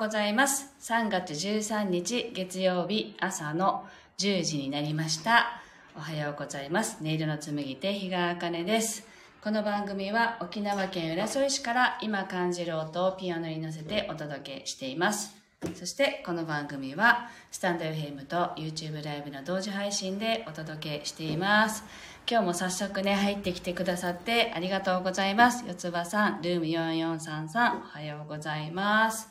ございます。3月13日月曜日朝の10時になりました。おはようございます。音色の紡手日川茜です。この番組は沖縄県浦添市から今感じる音をピアノに乗せてお届けしています。そしてこの番組はスタンド FM と YouTube ライブの同時配信でお届けしています。今日も早速ね入ってきてくださってありがとうございます。四つ葉さん、ルーム4433おはようございます。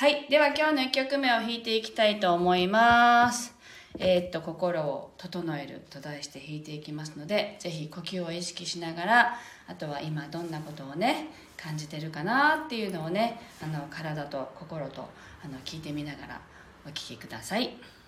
はい。では今日の1曲目を弾いていきたいと思います。えーっと、心を整えると題して弾いていきますので、ぜひ呼吸を意識しながら、あとは今どんなことをね、感じてるかなっていうのをね、あの、体と心と、あの、聞いてみながらお聴きください。「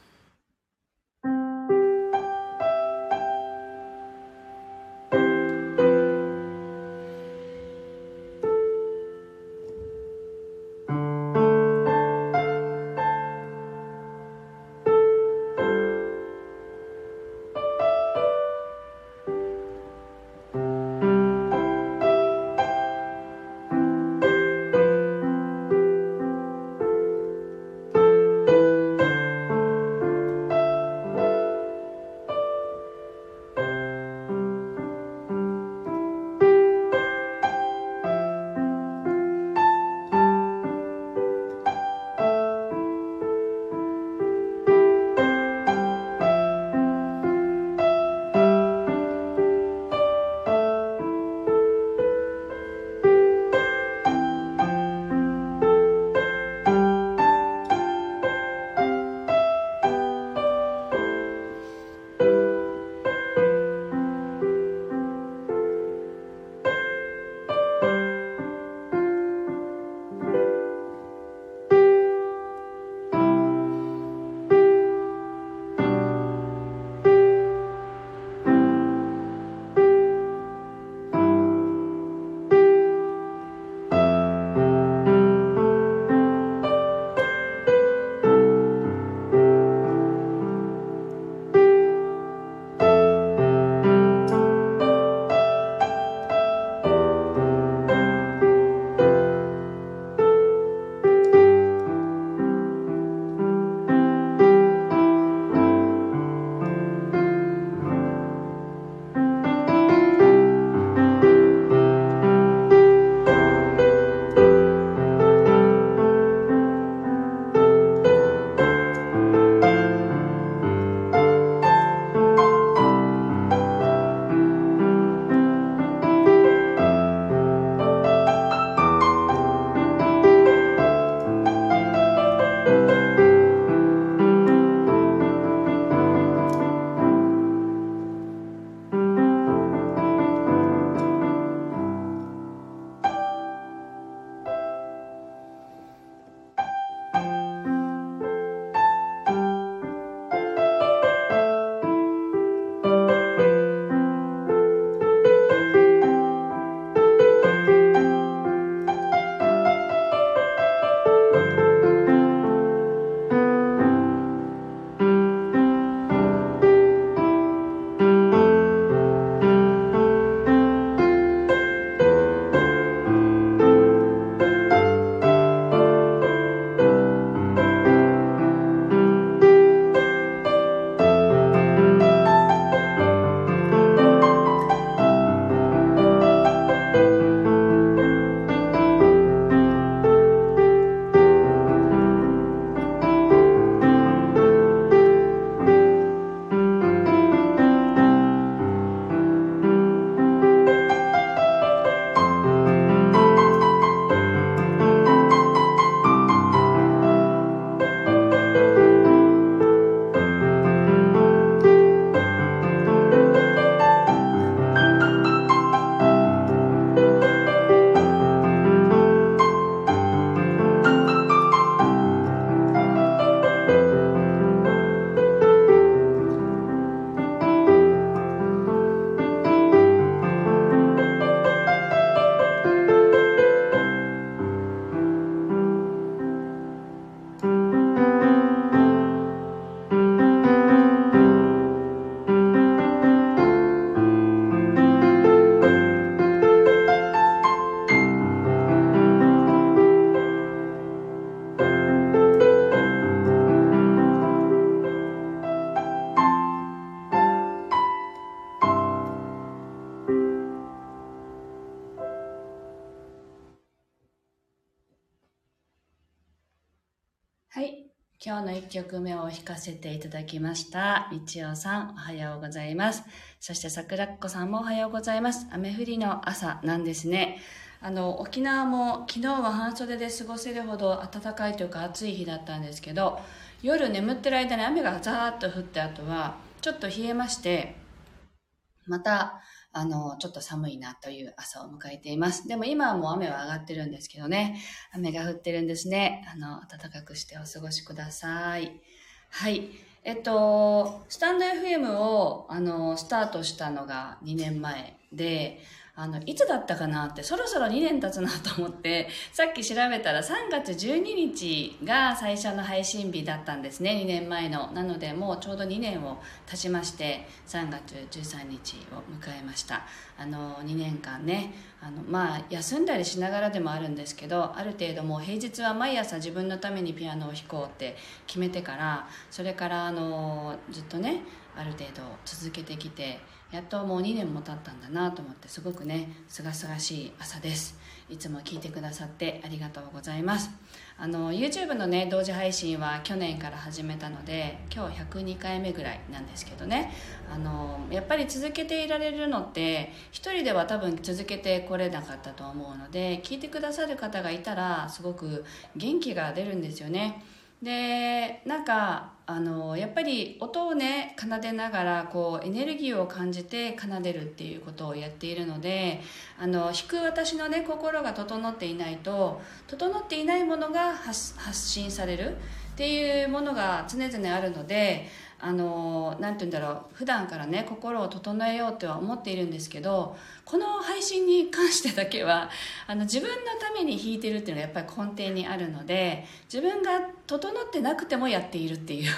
今日の1曲目を弾かせていただきました。みちおさん、おはようございます。そして桜っ子さんもおはようございます。雨降りの朝なんですね。あの、沖縄も昨日は半袖で過ごせるほど暖かいというか暑い日だったんですけど、夜眠ってる間に雨がザーッと降った後は、ちょっと冷えまして、また、あの、ちょっと寒いなという朝を迎えています。でも今はもう雨は上がってるんですけどね。雨が降ってるんですね。あの、暖かくしてお過ごしください。はい。えっと、スタンド FM を、あの、スタートしたのが2年前で、あの、いつだったかなって、そろそろ2年経つなと思って、さっき調べたら3月12日が最初の配信日だったんですね、2年前の。なので、もうちょうど2年を経ちまして、3月13日を迎えました。あの、2年間ね、あの、まあ、休んだりしながらでもあるんですけど、ある程度もう平日は毎朝自分のためにピアノを弾こうって決めてから、それから、あの、ずっとね、ある程度続けてきて、やっともう2年も経ったんだなと思ってすごくねすがすがしい朝です。いつも聞いてくださってありがとうございます。あの YouTube のね同時配信は去年から始めたので今日102回目ぐらいなんですけどね。あのやっぱり続けていられるのって一人では多分続けてこれなかったと思うので聞いてくださる方がいたらすごく元気が出るんですよね。でなんかあのやっぱり音をね奏でながらこうエネルギーを感じて奏でるっていうことをやっているのであの弾く私のね心が整っていないと整っていないものが発信されるっていうものが常々あるのであの何て言うんだろう普段からね心を整えようとは思っているんですけどこの配信に関してだけはあの自分のために弾いてるっていうのがやっぱり根底にあるので自分が整ってなくてもやっているっていう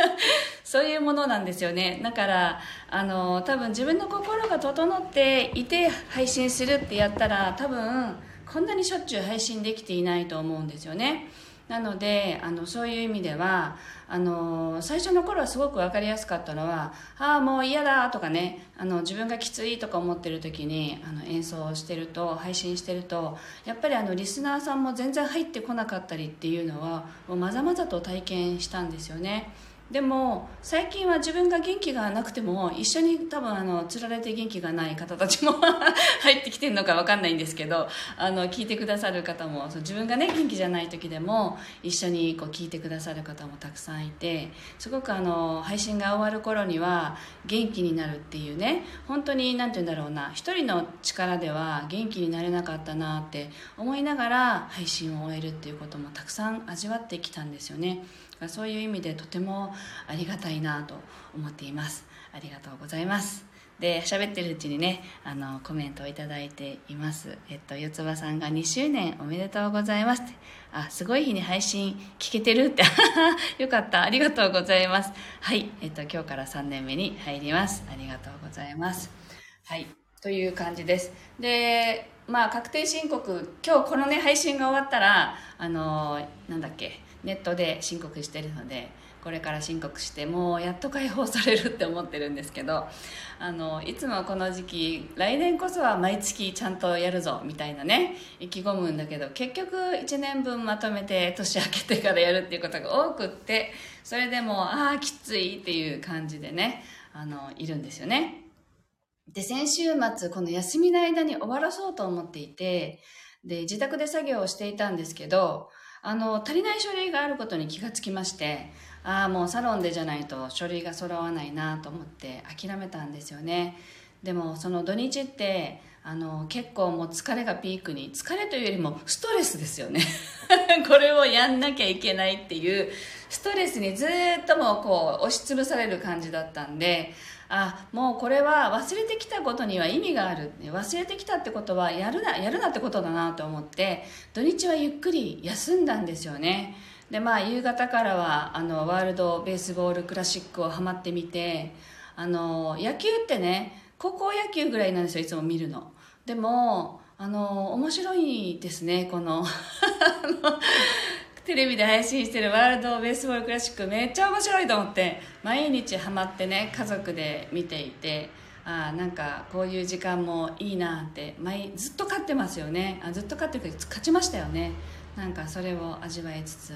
そういうものなんですよね。だからあの多分自分の心が整っていて配信するってやったら多分こんなにしょっちゅう配信できていないと思うんですよね。なのであのそういう意味ではあの最初の頃はすごく分かりやすかったのは「ああもう嫌だ」とかねあの自分がきついとか思ってる時にあの演奏してると配信してるとやっぱりあのリスナーさんも全然入ってこなかったりっていうのはもうまざまざと体験したんですよね。でも最近は自分が元気がなくても一緒に多分あのつられて元気がない方たちも 入ってきてるのか分かんないんですけどあの聞いてくださる方もそう自分がね元気じゃない時でも一緒にこう聞いてくださる方もたくさんいてすごくあの配信が終わる頃には元気になるっていうね本当に何て言うんだろうな一人の力では元気になれなかったなって思いながら配信を終えるっていうこともたくさん味わってきたんですよね。そういう意味でとてもありがたいなと思っています。ありがとうございます。で喋ってるうちにねあのコメントを頂いています。えっと四つ葉さんが2周年おめでとうございますって。あすごい日に配信聞けてるって。よかった。ありがとうございます。はい。えっと今日から3年目に入ります。ありがとうございます。はい。という感じです。でまあ確定申告今日このね配信が終わったらあのなんだっけ。ネットで申告してるのでこれから申告してもうやっと解放されるって思ってるんですけどあのいつもこの時期来年こそは毎月ちゃんとやるぞみたいなね意気込むんだけど結局1年分まとめて年明けてからやるっていうことが多くってそれでもああきついっていう感じでねあのいるんですよね。で先週末この休みの間に終わらそうと思っていてで自宅で作業をしていたんですけどあの、足りない書類があることに気がつきまして、ああ、もうサロンでじゃないと書類が揃わないなと思って諦めたんですよね。でも、その土日って、あの、結構もう疲れがピークに、疲れというよりもストレスですよね。これをやんなきゃいけないっていう、ストレスにずっともうこう押しつぶされる感じだったんで、あもうこれは忘れてきたことには意味がある。忘れてきたってことはやるなやるなってことだなと思って土日はゆっくり休んだんですよね。でまあ夕方からはあのワールドベースボールクラシックをハマってみてあの野球ってね高校野球ぐらいなんですよいつも見るの。でもあの面白いですねこの テレビで配信してるワールドベースボールクラシックめっちゃ面白いと思って毎日ハマってね家族で見ていてあなんかこういう時間もいいなって毎ずっと勝ってますよね。あずっと勝ってるけど勝ちましたよね。なんかそれを味わいつつ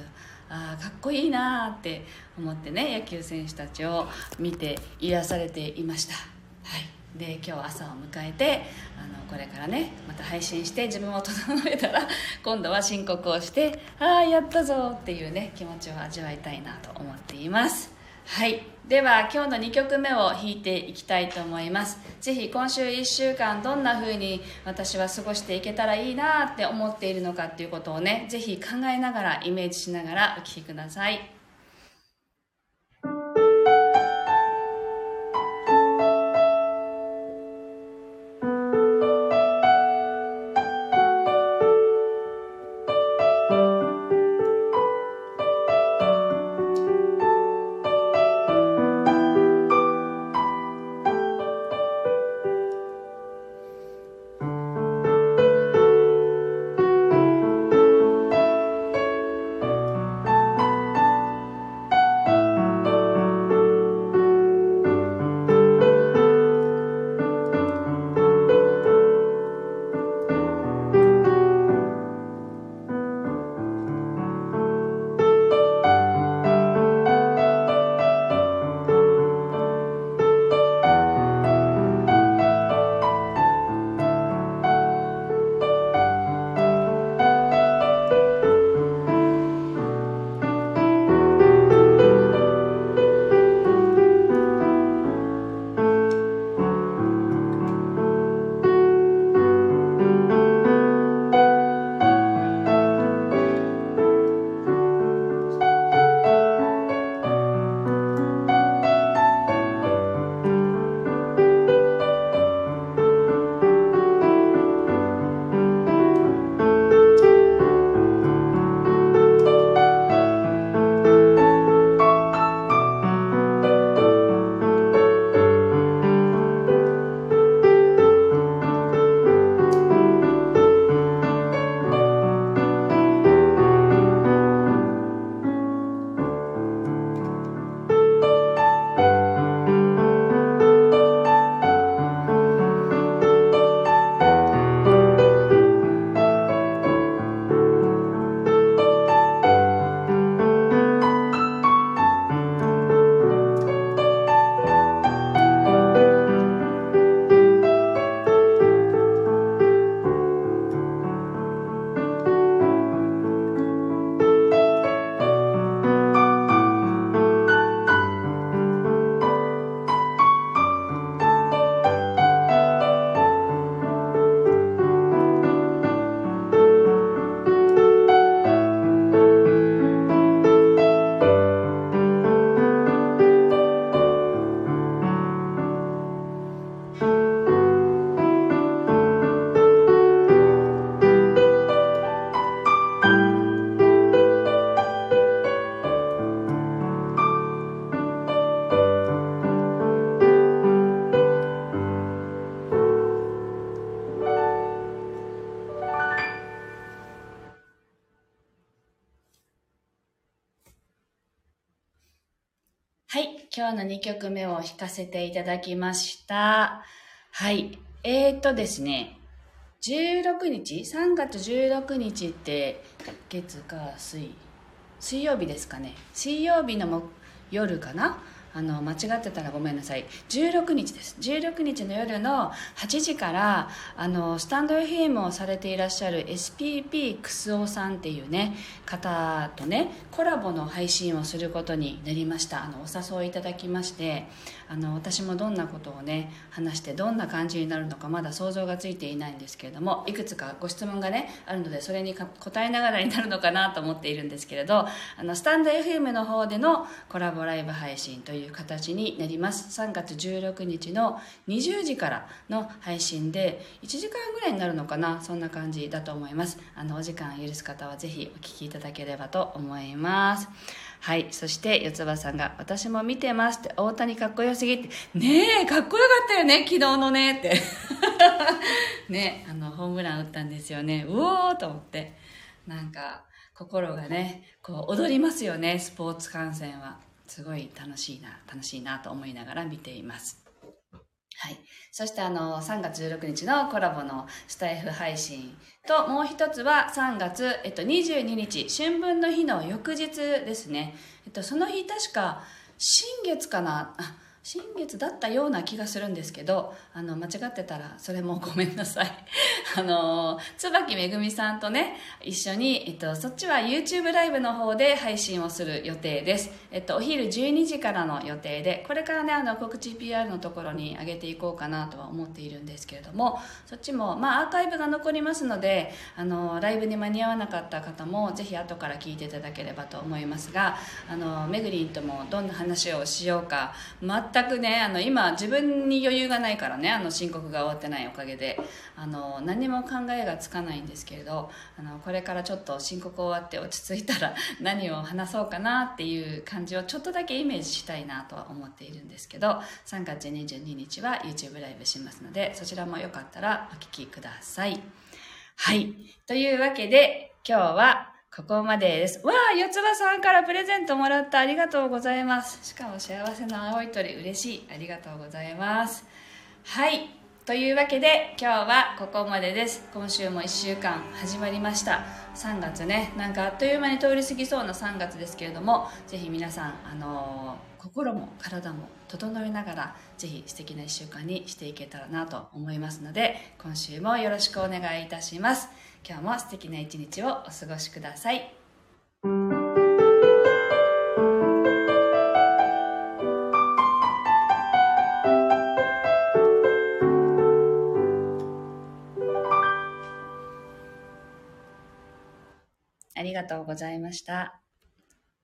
あかっこいいなって思ってね野球選手たちを見て癒されていました。はい。で今日朝を迎えてあのこれからねまた配信して自分を整えたら 今度は申告をしてああやったぞっていうね気持ちを味わいたいなと思っています。はい。では今日の2曲目を弾いていきたいと思います。ぜひ今週1週間どんな風に私は過ごしていけたらいいなって思っているのかっていうことをねぜひ考えながらイメージしながらお聴きください。はい今日の2曲目を弾かせていただきました。はい。えー、っとですね、16日 ?3 月16日って、月、火、水、水曜日ですかね。水曜日の夜かな？あの間違ってたらごめんなさい。16日です。16日の夜の8時からあのスタンド FM をされていらっしゃる SPP クスオさんっていうね方とねコラボの配信をすることになりました。あのお誘いいただきましてあの私もどんなことをね話してどんな感じになるのかまだ想像がついていないんですけれどもいくつかご質問がねあるのでそれに答えながらになるのかなと思っているんですけれどあのスタンド FM の方でのコラボライブ配信といういう形になります。3月16日の20時からの配信で1時間ぐらいになるのかな？そんな感じだと思います。あのお時間許す方はぜひお聞きいただければと思います。はい。そして四つ葉さんが「私も見てます」って。大谷かっこよすぎって「ねえかっこよかったよね昨日のね」って。ねあのホームラン打ったんですよね。うおーと思って。なんか心がねこう踊りますよねスポーツ観戦は。すごい楽しいな楽しいなと思いながら見ていますはい。そしてあの、3月16日のコラボのスタイフ配信と、もう一つは3月、えっと、22日、春分の日の翌日ですね。えっと、その日確か、新月かな？あ、新月だったような気がするんですけどあの間違ってたらそれもごめんなさい。あの椿めぐみさんとね一緒に、えっと、そっちは YouTube ライブの方で配信をする予定です、えっと、お昼12時からの予定でこれからねあの告知 PR のところに上げていこうかなとは思っているんですけれどもそっちも、まあ、アーカイブが残りますのであのライブに間に合わなかった方もぜひ後から聞いていただければと思いますがあのめぐりんともどんな話をしようか全全くねあの今自分に余裕がないからねあの申告が終わってないおかげであの何も考えがつかないんですけれどあのこれからちょっと申告終わって落ち着いたら 何を話そうかなっていう感じをちょっとだけイメージしたいなとは思っているんですけど3月22日は YouTube ライブしますのでそちらもよかったらお聴きください。はい。というわけで今日はここまでです。わあ、四つ葉さんからプレゼントもらった。ありがとうございます。しかも幸せな青い鳥、嬉しい。ありがとうございます。はい。というわけで、今日はここまでです。今週も1週間始まりました。3月ね、なんかあっという間に通り過ぎそうな3月ですけれども、ぜひ皆さん、あのー、心も体も整えながら、ぜひ素敵な1週間にしていけたらなと思いますので、今週もよろしくお願いいたします。今日も素敵な一日をお過ごしください。ありがとうございました。